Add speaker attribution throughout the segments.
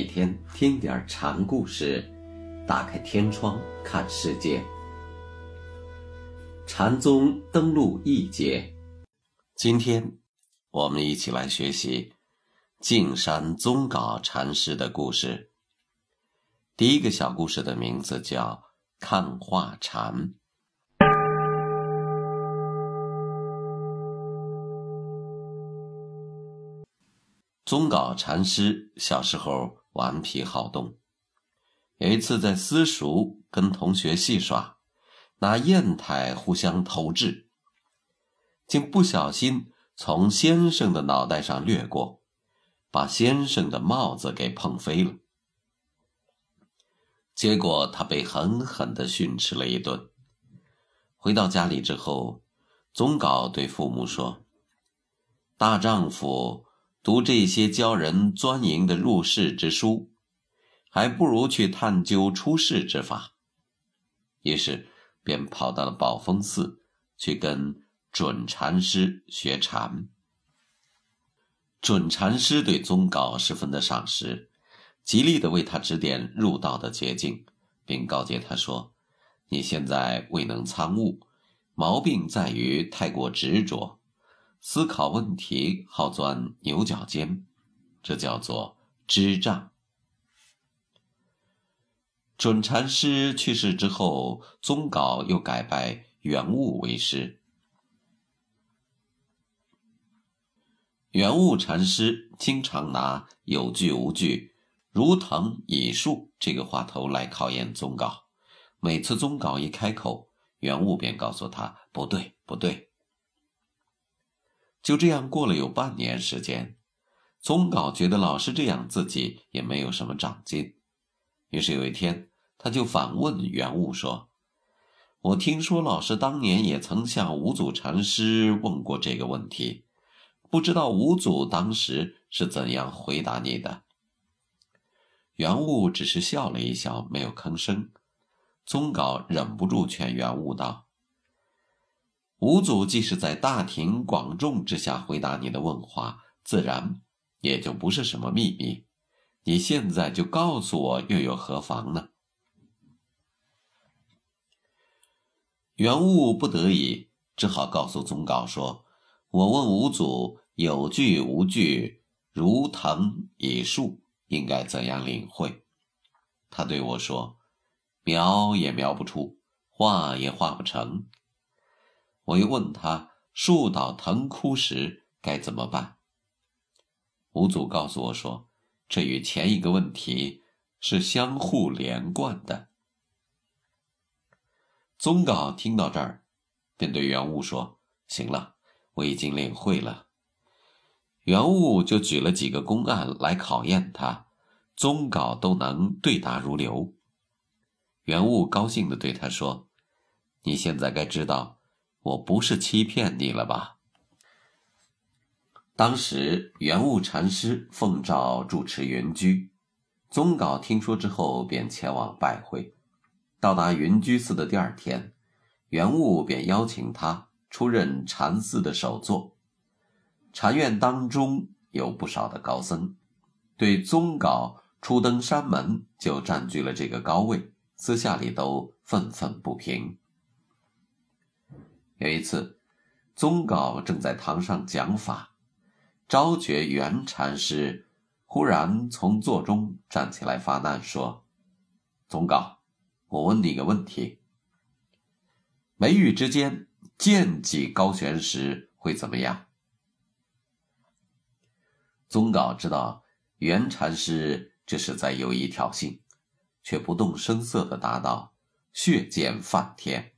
Speaker 1: 每天听点禅故事，打开天窗看世界。禅宗登陆一节，今天我们一起来学习径山宗稿禅师的故事。第一个小故事的名字叫《看画禅》。宗稿禅师小时候顽皮好动，有一次在私塾跟同学戏耍，拿砚台互相投掷，竟不小心从先生的脑袋上掠过，把先生的帽子给碰飞了。结果他被狠狠地训斥了一顿。回到家里之后，宗杲对父母说：“大丈夫。”读这些教人钻营的入世之书，还不如去探究出世之法。于是，便跑到了宝峰寺去跟准禅师学禅。准禅师对宗稿十分的赏识，极力的为他指点入道的捷径，并告诫他说：“你现在未能参悟，毛病在于太过执着。”思考问题好钻牛角尖，这叫做知障。准禅师去世之后，宗稿又改拜圆悟为师。圆悟禅师经常拿“有据无据，如藤以树”这个话头来考验宗稿。每次宗稿一开口，圆悟便告诉他：“不对，不对。”就这样过了有半年时间，宗稿觉得老是这样，自己也没有什么长进。于是有一天，他就反问元悟说：“我听说老师当年也曾向五祖禅师问过这个问题，不知道五祖当时是怎样回答你的？”元悟只是笑了一笑，没有吭声。宗稿忍不住劝元悟道。五祖即使在大庭广众之下回答你的问话，自然也就不是什么秘密。你现在就告诉我，又有何妨呢？元悟不得已，只好告诉宗稿说：“我问五祖，有句无句，如藤以树，应该怎样领会？”他对我说：“描也描不出，画也画不成。”我又问他：“树倒藤枯时该怎么办？”五祖告诉我说：“这与前一个问题是相互连贯的。”宗稿听到这儿，便对元悟说：“行了，我已经领会了。”元悟就举了几个公案来考验他，宗稿都能对答如流。元悟高兴地对他说：“你现在该知道。”我不是欺骗你了吧？当时圆悟禅师奉诏主持云居，宗稿听说之后便前往拜会。到达云居寺的第二天，圆悟便邀请他出任禅寺的首座。禅院当中有不少的高僧，对宗稿初登山门就占据了这个高位，私下里都愤愤不平。有一次，宗稿正在堂上讲法，昭觉元禅师忽然从座中站起来发难说：“宗稿，我问你个问题。眉宇之间剑戟高悬时会怎么样？”宗稿知道元禅师这是在有意挑衅，却不动声色地答道：“血溅梵天。”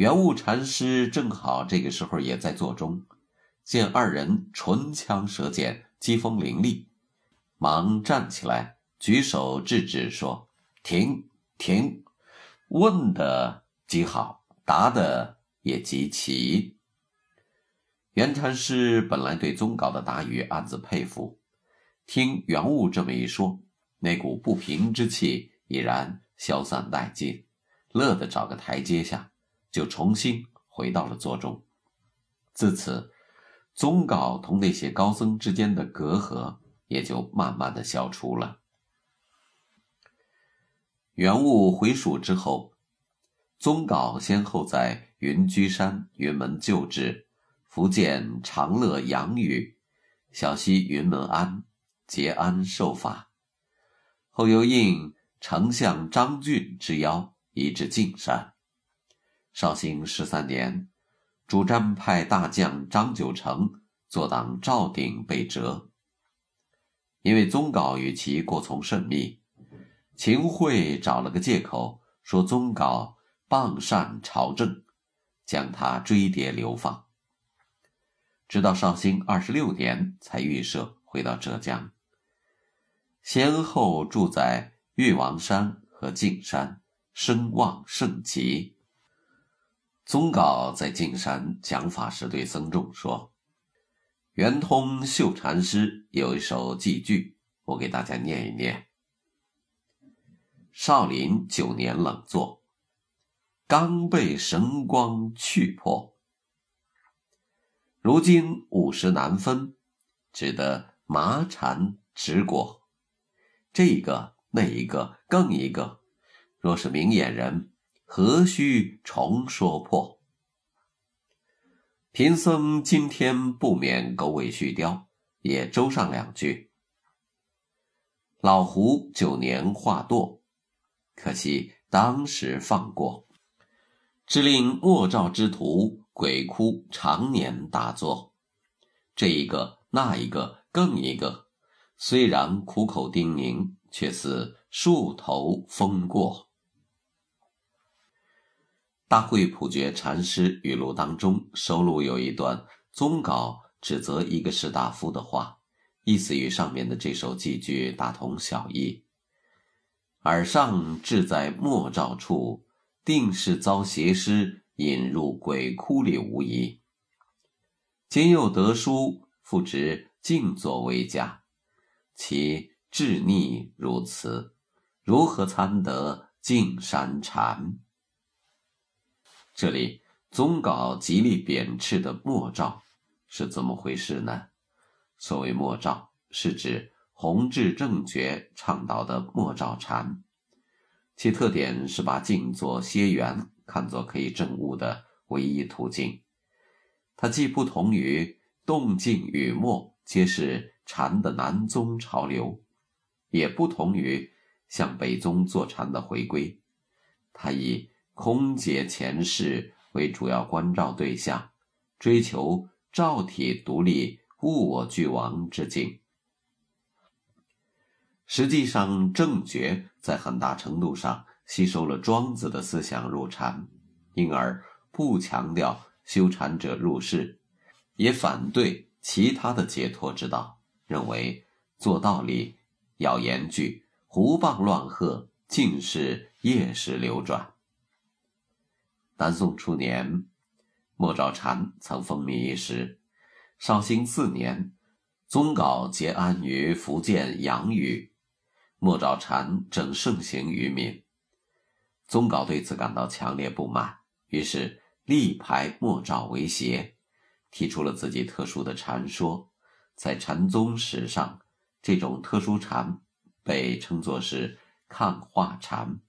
Speaker 1: 圆悟禅师正好这个时候也在座中，见二人唇枪舌剑，机锋凌厉，忙站起来，举手制止说：“停，停！问的极好，答的也极齐。”圆禅师本来对宗稿的答语暗自佩服，听圆悟这么一说，那股不平之气已然消散殆尽，乐得找个台阶下。就重新回到了座中。自此，宗稿同那些高僧之间的隔阂也就慢慢的消除了。元务回蜀之后，宗杲先后在云居山、云门旧址、福建长乐养语、小溪云门庵结庵受法，后又应丞相张俊之邀，移至径山。绍兴十三年，主战派大将张九成坐党赵鼎被折，因为宗杲与其过从甚密。秦桧找了个借口，说宗杲傍善朝政，将他追牒流放。直到绍兴二十六年，才预设回到浙江，先后住在玉王山和径山，声望甚极。宗杲在径山讲法时，对僧众说：“圆通秀禅师有一首寄句，我给大家念一念。”少林九年冷坐，刚被神光去破。如今五十难分，只得麻缠直果。这一个那一个更一个，若是明眼人，何须重说破？贫僧今天不免狗尾续貂，也周上两句。老胡九年化堕。可惜当时放过，只令莫照之徒鬼哭常年大作，这一个那一个更一个，虽然苦口叮咛，却似树头风过。大会普觉禅师语录当中收录有一段宗稿指责一个士大夫的话，意思与上面的这首寄句大同小异。尔上志在莫照处，定是遭邪师引入鬼窟里无疑。今又得书，复值静坐为佳，其志逆如此，如何参得净山禅？这里宗稿极力贬斥的莫照是怎么回事呢？所谓莫照，是指。弘治正觉倡导的莫照禅，其特点是把静坐歇缘看作可以证悟的唯一途径。它既不同于动静与默皆是禅的南宗潮流，也不同于向北宗坐禅的回归。它以空解前世为主要关照对象，追求照体独立、物我俱亡之境。实际上，正觉在很大程度上吸收了庄子的思想入禅，因而不强调修禅者入世，也反对其他的解脱之道，认为做道理要严句，胡棒乱喝，尽是夜时流转。南宋初年，莫照禅曾风靡一时。绍兴四年，宗杲结安于福建阳屿。莫照禅正盛行于民，宗杲对此感到强烈不满，于是力排莫照为邪，提出了自己特殊的禅说。在禅宗史上，这种特殊禅被称作是抗化禅。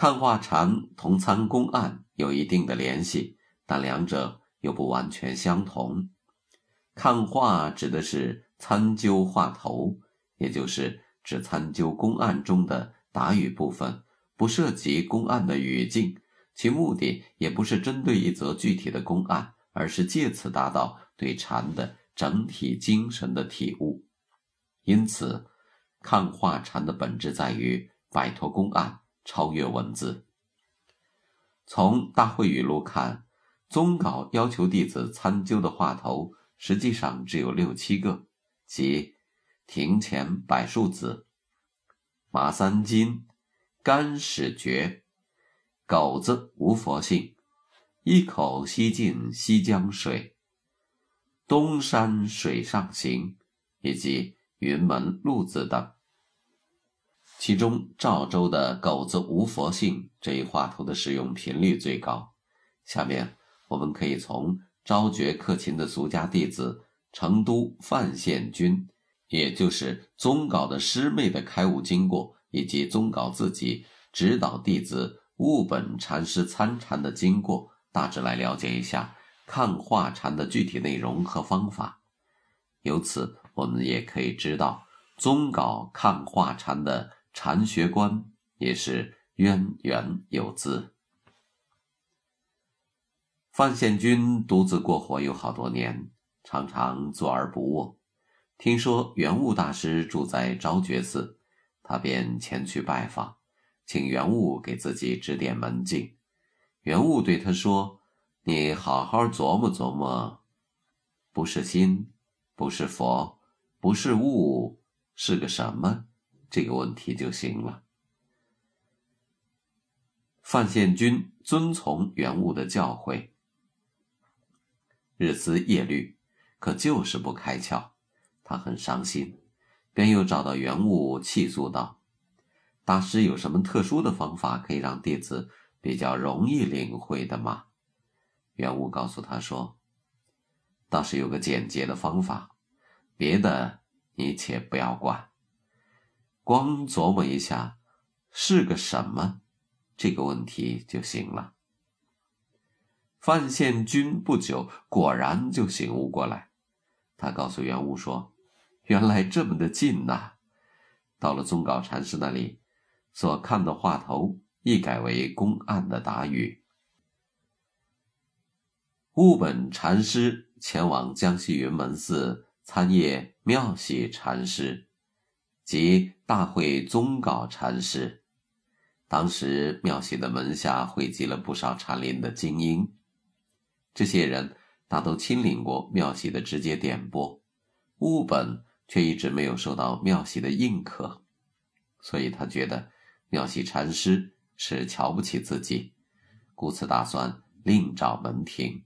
Speaker 1: 看化禅同参公案有一定的联系，但两者又不完全相同。看化指的是参究话头，也就是。指参究公案中的答语部分，不涉及公案的语境，其目的也不是针对一则具体的公案，而是借此达到对禅的整体精神的体悟。因此，看化禅的本质在于摆脱公案，超越文字。从大会语录看，宗稿要求弟子参究的话头，实际上只有六七个，即。庭前柏树子，马三金，干始觉，狗子无佛性，一口吸尽西江水，东山水上行，以及云门路子等。其中赵州的狗子无佛性这一话图的使用频率最高。下面我们可以从昭觉克勤的俗家弟子成都范宪君。也就是宗稿的师妹的开悟经过，以及宗稿自己指导弟子悟本禅师参禅的经过，大致来了解一下看画禅的具体内容和方法。由此，我们也可以知道宗稿看画禅的禅学观也是渊源有资。范宪君独自过活有好多年，常常坐而不卧。听说圆悟大师住在昭觉寺，他便前去拜访，请圆悟给自己指点门径。圆悟对他说：“你好好琢磨琢磨，不是心，不是佛，不是物，是个什么？这个问题就行了。”范宪君遵从元悟的教诲。日思夜虑，可就是不开窍，他很伤心，便又找到元悟泣诉道：“大师有什么特殊的方法可以让弟子比较容易领会的吗？”元悟告诉他说：“倒是有个简洁的方法，别的你且不要管，光琢磨一下是个什么这个问题就行了。”范宪君不久果然就醒悟过来，他告诉元悟说：“原来这么的近呐！”到了宗杲禅师那里，所看的话头一改为公案的答语。悟本禅师前往江西云门寺参谒妙喜禅师及大会宗稿禅师。当时妙喜的门下汇集了不少禅林的精英。这些人大都亲临过妙喜的直接点拨，悟本却一直没有受到妙喜的认可，所以他觉得妙喜禅师是瞧不起自己，故此打算另找门庭。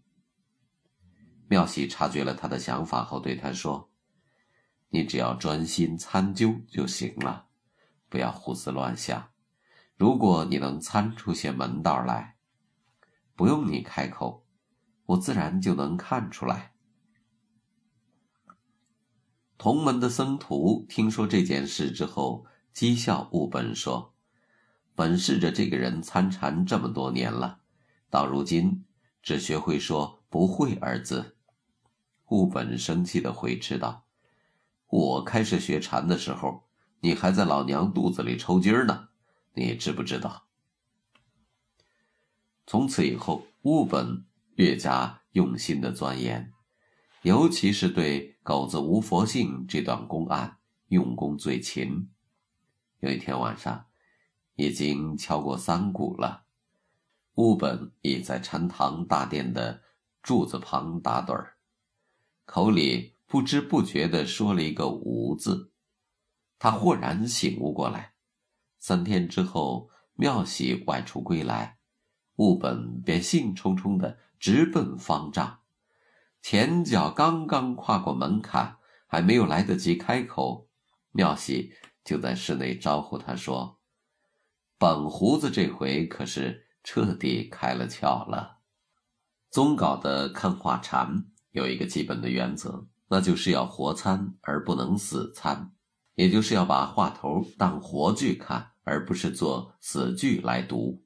Speaker 1: 妙喜察觉了他的想法后，对他说：“你只要专心参究就行了，不要胡思乱想。如果你能参出些门道来，不用你开口。”我自然就能看出来。同门的僧徒听说这件事之后，讥笑悟本说：“本试着这个人参禅这么多年了，到如今只学会说‘不会’二字。”悟本生气的回斥道：“我开始学禅的时候，你还在老娘肚子里抽筋呢，你知不知道？”从此以后，悟本。越加用心的钻研，尤其是对“狗子无佛性”这段公案用功最勤。有一天晚上，已经敲过三鼓了，悟本已在禅堂大殿的柱子旁打盹儿，口里不知不觉地说了一个“无”字。他豁然醒悟过来。三天之后，妙喜外出归来，悟本便兴冲冲的。直奔方丈，前脚刚刚跨过门槛，还没有来得及开口，妙喜就在室内招呼他说：“本胡子这回可是彻底开了窍了。”宗稿的看画禅有一个基本的原则，那就是要活参而不能死参，也就是要把话头当活剧看，而不是做死剧来读。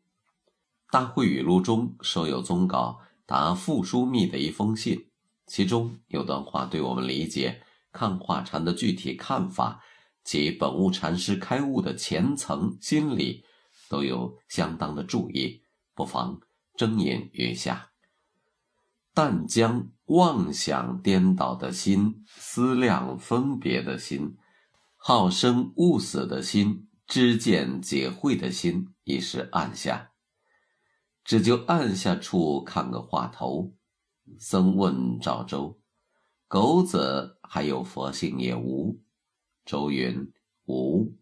Speaker 1: 《大会语录》中收有宗稿。答傅书密的一封信，其中有段话对我们理解看画禅的具体看法及本悟禅师开悟的前层心理，都有相当的注意，不妨斟引于下。但将妄想颠倒的心、思量分别的心、好生恶死的心、知见解慧的心，一时按下。只就按下处看个话头，僧问赵州：“狗子还有佛性也无？”周云：“无。”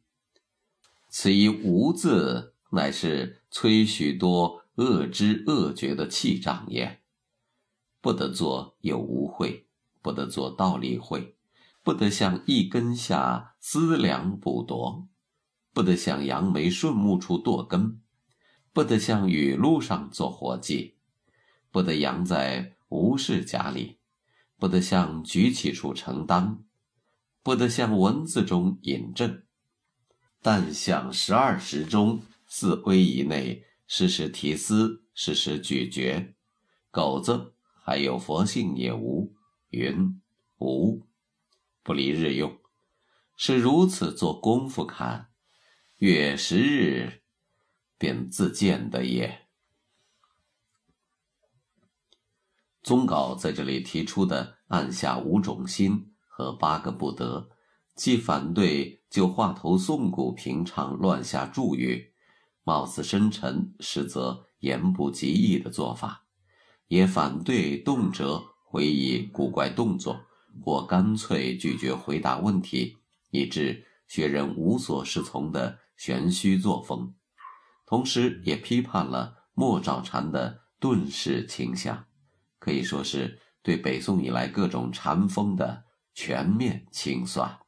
Speaker 1: 此一“无”字，乃是催许多恶知恶觉的气障也。不得做有无会，不得做道理会，不得向一根下思量补夺，不得向杨梅顺木处堕根。不得向雨露上做活计，不得养在无事家里，不得向举起处承担，不得向文字中引证，但向十二时中四微以内时时提思，时时咀嚼。狗子还有佛性也无，云无，不离日用，是如此做功夫看，月十日便自见的也。宗稿在这里提出的按下五种心。和八个不得，既反对就话头颂古平常乱下注语，貌似深沉，实则言不及义的做法，也反对动辄回忆古怪动作，或干脆拒绝回答问题，以致学人无所适从的玄虚作风。同时，也批判了莫兆禅的遁世倾向，可以说是对北宋以来各种禅风的。全面清算。